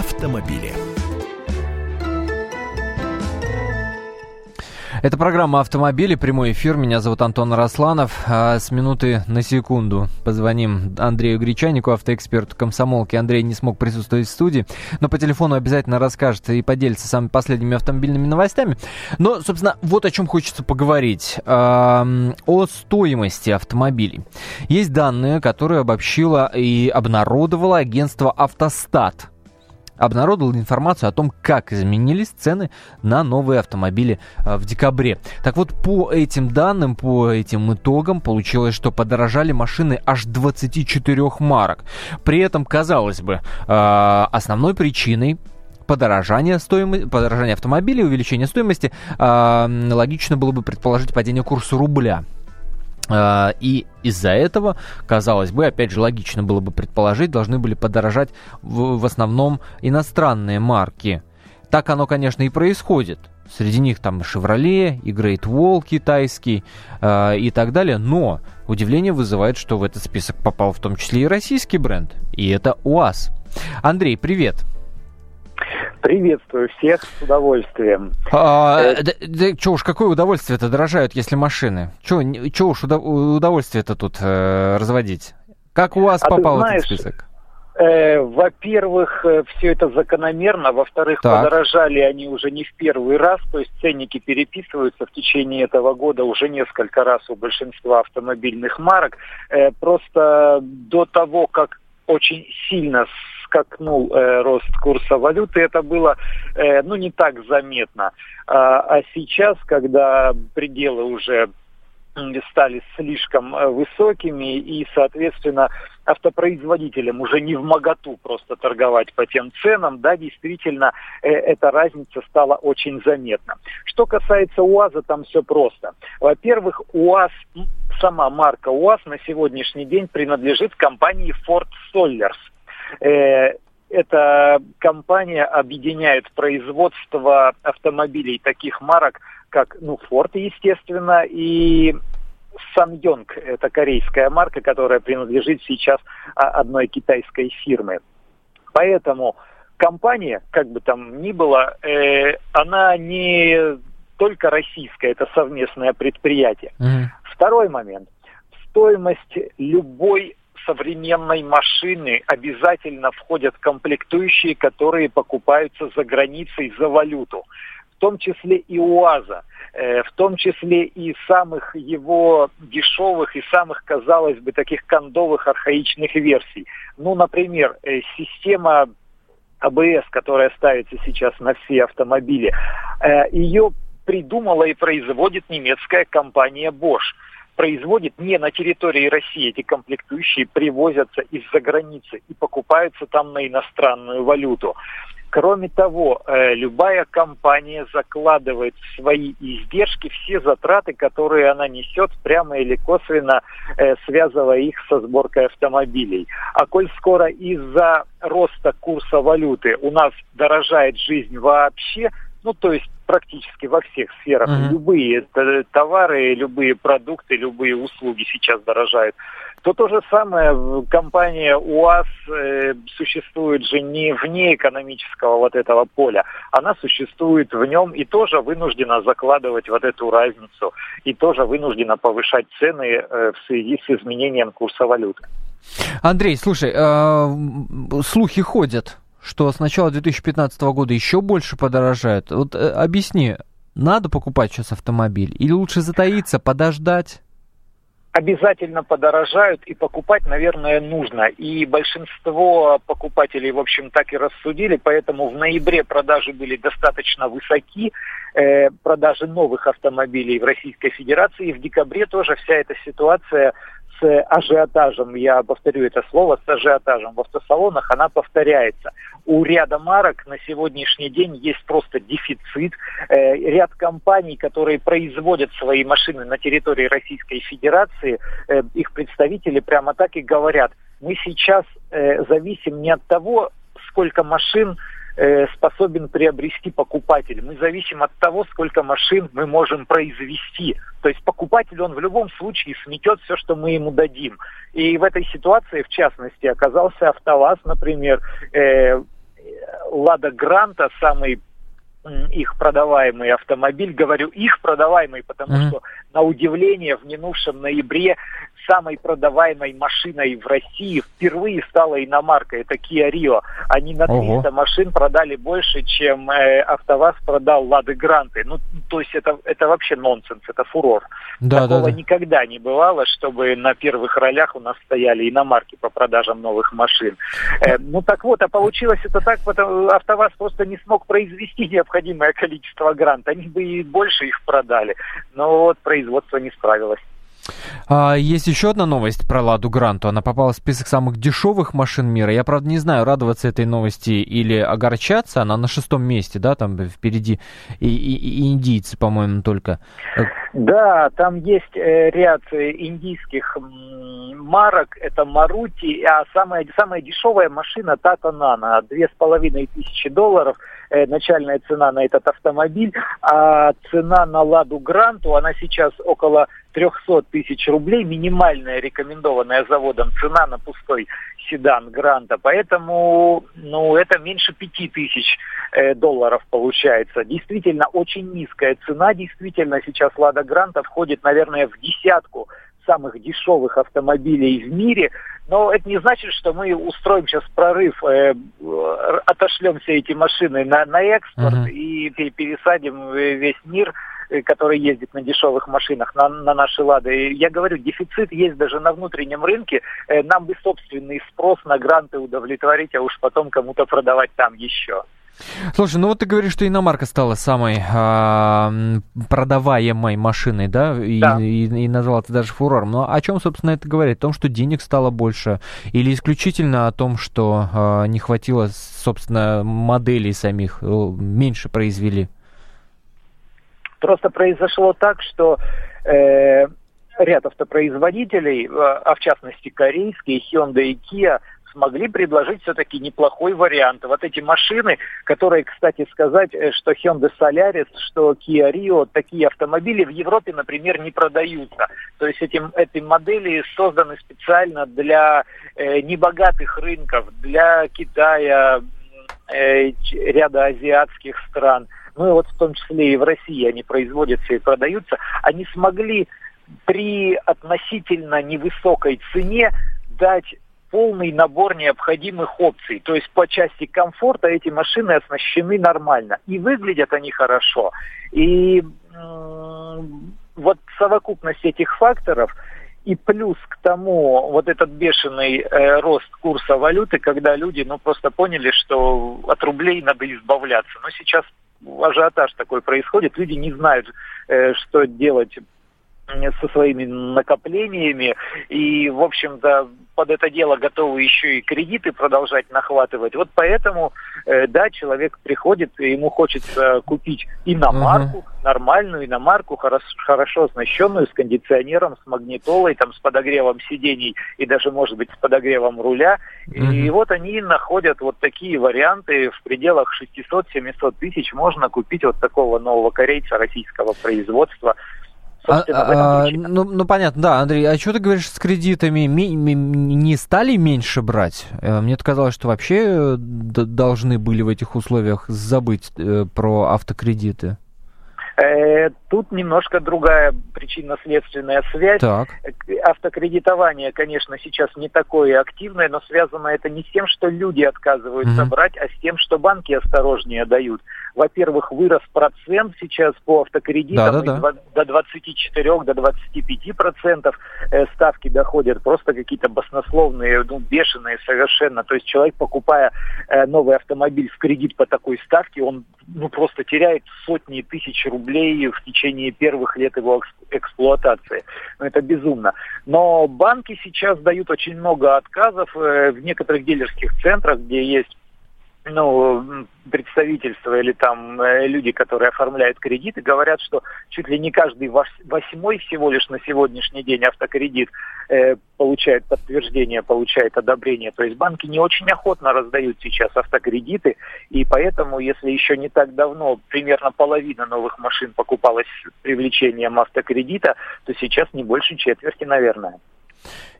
автомобили. Это программа «Автомобили», прямой эфир. Меня зовут Антон Росланов. А с минуты на секунду позвоним Андрею Гречанику, автоэксперту комсомолки. Андрей не смог присутствовать в студии, но по телефону обязательно расскажет и поделится самыми последними автомобильными новостями. Но, собственно, вот о чем хочется поговорить. О стоимости автомобилей. Есть данные, которые обобщило и обнародовало агентство «Автостат» обнародовал информацию о том, как изменились цены на новые автомобили э, в декабре. Так вот, по этим данным, по этим итогам получилось, что подорожали машины аж 24 марок. При этом, казалось бы, э, основной причиной подорожания, стоимости, подорожания автомобилей, увеличения стоимости, э, логично было бы предположить падение курса рубля. А, и из-за этого, казалось бы, опять же, логично было бы предположить, должны были подорожать в, основном иностранные марки. Так оно, конечно, и происходит. Среди них там Chevrolet, и Great Wall китайский э, и так далее. Но удивление вызывает, что в этот список попал в том числе и российский бренд. И это УАЗ. Андрей, привет. Приветствую всех с удовольствием. А, э, да, да, что уж, какое удовольствие-то дорожают, если машины? Что уж удовольствие-то тут э, разводить? Как у вас а попал знаешь, этот список? Э, во-первых, э, все это закономерно. Во-вторых, так. подорожали они уже не в первый раз. То есть ценники переписываются в течение этого года уже несколько раз у большинства автомобильных марок. Э, просто до того, как очень сильно скакнул э, рост курса валюты, это было э, ну не так заметно. А, а сейчас, когда пределы уже стали слишком э, высокими и, соответственно, автопроизводителям уже не в моготу просто торговать по тем ценам, да, действительно, э, эта разница стала очень заметна. Что касается УАЗа, там все просто. Во-первых, УАЗ, сама марка УАЗ на сегодняшний день принадлежит компании Ford Solers. Э, эта компания объединяет производство автомобилей таких марок, как ну, Ford, естественно, и Саньонг. Это корейская марка, которая принадлежит сейчас одной китайской фирме. Поэтому компания, как бы там ни было, э, она не только российская, это совместное предприятие. Mm-hmm. Второй момент. Стоимость любой современной машины обязательно входят комплектующие, которые покупаются за границей за валюту, в том числе и УАЗа, э, в том числе и самых его дешевых и самых, казалось бы, таких кондовых архаичных версий. Ну, например, э, система АБС, которая ставится сейчас на все автомобили, э, ее придумала и производит немецкая компания Bosch производит не на территории России. Эти комплектующие привозятся из-за границы и покупаются там на иностранную валюту. Кроме того, э, любая компания закладывает в свои издержки все затраты, которые она несет, прямо или косвенно э, связывая их со сборкой автомобилей. А коль скоро из-за роста курса валюты у нас дорожает жизнь вообще, ну то есть практически во всех сферах. Uh-huh. Любые товары, любые продукты, любые услуги сейчас дорожают. То то же самое, компания УАЗ э, существует же не вне экономического вот этого поля, она существует в нем и тоже вынуждена закладывать вот эту разницу, и тоже вынуждена повышать цены э, в связи с изменением курса валюты. Андрей, слушай, э, слухи ходят, что с начала 2015 года еще больше подорожают. Вот э, объясни, надо покупать сейчас автомобиль или лучше затаиться, подождать? обязательно подорожают и покупать, наверное, нужно. И большинство покупателей, в общем, так и рассудили, поэтому в ноябре продажи были достаточно высоки, э, продажи новых автомобилей в Российской Федерации. И в декабре тоже вся эта ситуация с ажиотажем, я повторю это слово, с ажиотажем в автосалонах, она повторяется. У ряда марок на сегодняшний день есть просто дефицит. Э, ряд компаний, которые производят свои машины на территории Российской Федерации, э, их представители прямо так и говорят, мы сейчас э, зависим не от того, сколько машин способен приобрести покупатель. Мы зависим от того, сколько машин мы можем произвести. То есть покупатель, он в любом случае сметет все, что мы ему дадим. И в этой ситуации, в частности, оказался АвтоВАЗ, например, э, Лада Гранта, самый их продаваемый автомобиль. Говорю их продаваемый, потому mm-hmm. что на удивление в минувшем ноябре самой продаваемой машиной в России впервые стала иномарка. Это Kia Rio. Они на 300 Ого. машин продали больше, чем э, АвтоВАЗ продал Лады Гранты. Ну, то есть это, это вообще нонсенс, это фурор. Да, Такого да, да. никогда не бывало, чтобы на первых ролях у нас стояли иномарки по продажам новых машин. Э, ну так вот, а получилось это так, потому АвтоВАЗ просто не смог произвести необходимое количество грант. Они бы и больше их продали. Но вот производство не справилось. А, есть еще одна новость про Ладу Гранту. Она попала в список самых дешевых машин мира. Я, правда, не знаю, радоваться этой новости или огорчаться. Она на шестом месте, да, там впереди и, и, и индийцы, по-моему, только. Да, там есть э, ряд э, индийских марок. Это Марути, а самая, самая дешевая машина Тата Нана. Две с половиной тысячи долларов э, начальная цена на этот автомобиль. А цена на Ладу Гранту, она сейчас около 300 тысяч рублей, минимальная рекомендованная заводом цена на пустой седан Гранта. Поэтому, ну, это меньше 5 тысяч долларов получается. Действительно, очень низкая цена. Действительно, сейчас Лада Гранта входит, наверное, в десятку самых дешевых автомобилей в мире. Но это не значит, что мы устроим сейчас прорыв, э, отошлем все эти машины на, на экспорт uh-huh. и пересадим весь мир Э, который ездит на дешевых машинах, на, на наши «Лады». Я говорю, дефицит есть даже на внутреннем рынке. Э, нам бы собственный спрос на гранты удовлетворить, а уж потом кому-то продавать там еще. Слушай, ну вот ты говоришь, что иномарка стала самой э, продаваемой машиной, да? И, да. И, и, назвал это даже фурором. Но о чем, собственно, это говорит? О том, что денег стало больше? Или исключительно о том, что э, не хватило, собственно, моделей самих, э, меньше произвели? Просто произошло так, что э, ряд автопроизводителей, э, а в частности корейские, Hyundai и Kia, смогли предложить все-таки неплохой вариант. Вот эти машины, которые, кстати сказать, э, что Hyundai Solaris, что Kia Rio, такие автомобили в Европе, например, не продаются. То есть этим, эти модели созданы специально для э, небогатых рынков, для Китая, э, ряда азиатских стран – ну и вот в том числе и в России они производятся и продаются, они смогли при относительно невысокой цене дать полный набор необходимых опций. То есть по части комфорта эти машины оснащены нормально. И выглядят они хорошо. И вот совокупность этих факторов и плюс к тому вот этот бешеный э, рост курса валюты, когда люди ну просто поняли, что от рублей надо избавляться. Но сейчас ажиотаж такой происходит, люди не знают, э, что делать со своими накоплениями и, в общем-то, под это дело готовы еще и кредиты продолжать нахватывать. Вот поэтому, э, да, человек приходит, и ему хочется купить иномарку, uh-huh. нормальную иномарку, хорошо, хорошо оснащенную, с кондиционером, с магнитолой, там, с подогревом сидений и даже, может быть, с подогревом руля. Uh-huh. И вот они находят вот такие варианты в пределах 600-700 тысяч можно купить вот такого нового корейца российского производства а, а, ну, ну, понятно, да, Андрей, а что ты говоришь с кредитами? Ми, ми, не стали меньше брать? Э, мне казалось, что вообще э, должны были в этих условиях забыть э, про автокредиты. Тут немножко другая причинно-следственная связь. Так. Автокредитование, конечно, сейчас не такое активное, но связано это не с тем, что люди отказываются mm-hmm. брать, а с тем, что банки осторожнее дают. Во-первых, вырос процент сейчас по автокредитам да, да, да. до 24, до 25 процентов э, ставки доходят просто какие-то баснословные, ну, бешеные совершенно. То есть человек, покупая э, новый автомобиль в кредит по такой ставке, он ну, просто теряет сотни тысяч рублей в течение первых лет его эксплуатации. Ну, это безумно. Но банки сейчас дают очень много отказов э, в некоторых дилерских центрах, где есть ну, представительства или там э, люди, которые оформляют кредиты, говорят, что чуть ли не каждый восьмой всего лишь на сегодняшний день автокредит э, получает подтверждение, получает одобрение. То есть банки не очень охотно раздают сейчас автокредиты, и поэтому, если еще не так давно примерно половина новых машин покупалась с привлечением автокредита, то сейчас не больше четверти, наверное.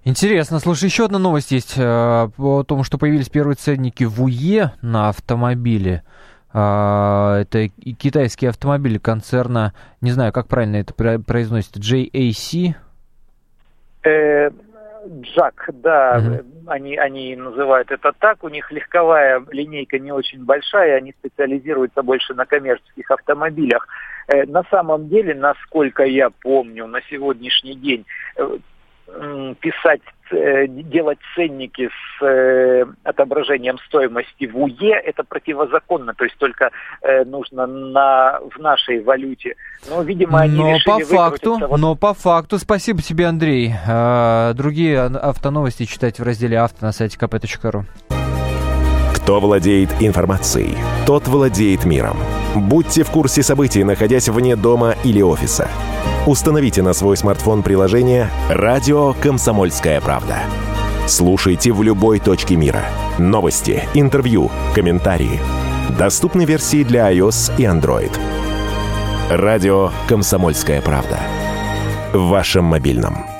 Интересно. Слушай, еще одна новость есть э, о том, что появились первые ценники в УЕ на автомобили. А, это китайские автомобили концерна, не знаю, как правильно это произносится, JAC? Э, Джак, да, uh они, они называют это так. У них легковая линейка не очень большая, они специализируются больше на коммерческих автомобилях. Э, на самом деле, насколько я помню, на сегодняшний день писать, э, делать ценники с э, отображением стоимости в УЕ, это противозаконно, то есть только э, нужно на, в нашей валюте. Но, видимо, они но решили по факту, вот... Но по факту, спасибо тебе, Андрей. А, другие автоновости читайте в разделе «Авто» на сайте kp.ru. Кто владеет информацией, тот владеет миром. Будьте в курсе событий, находясь вне дома или офиса. Установите на свой смартфон приложение «Радио Комсомольская правда». Слушайте в любой точке мира. Новости, интервью, комментарии. Доступны версии для iOS и Android. Радио «Комсомольская правда». В вашем мобильном.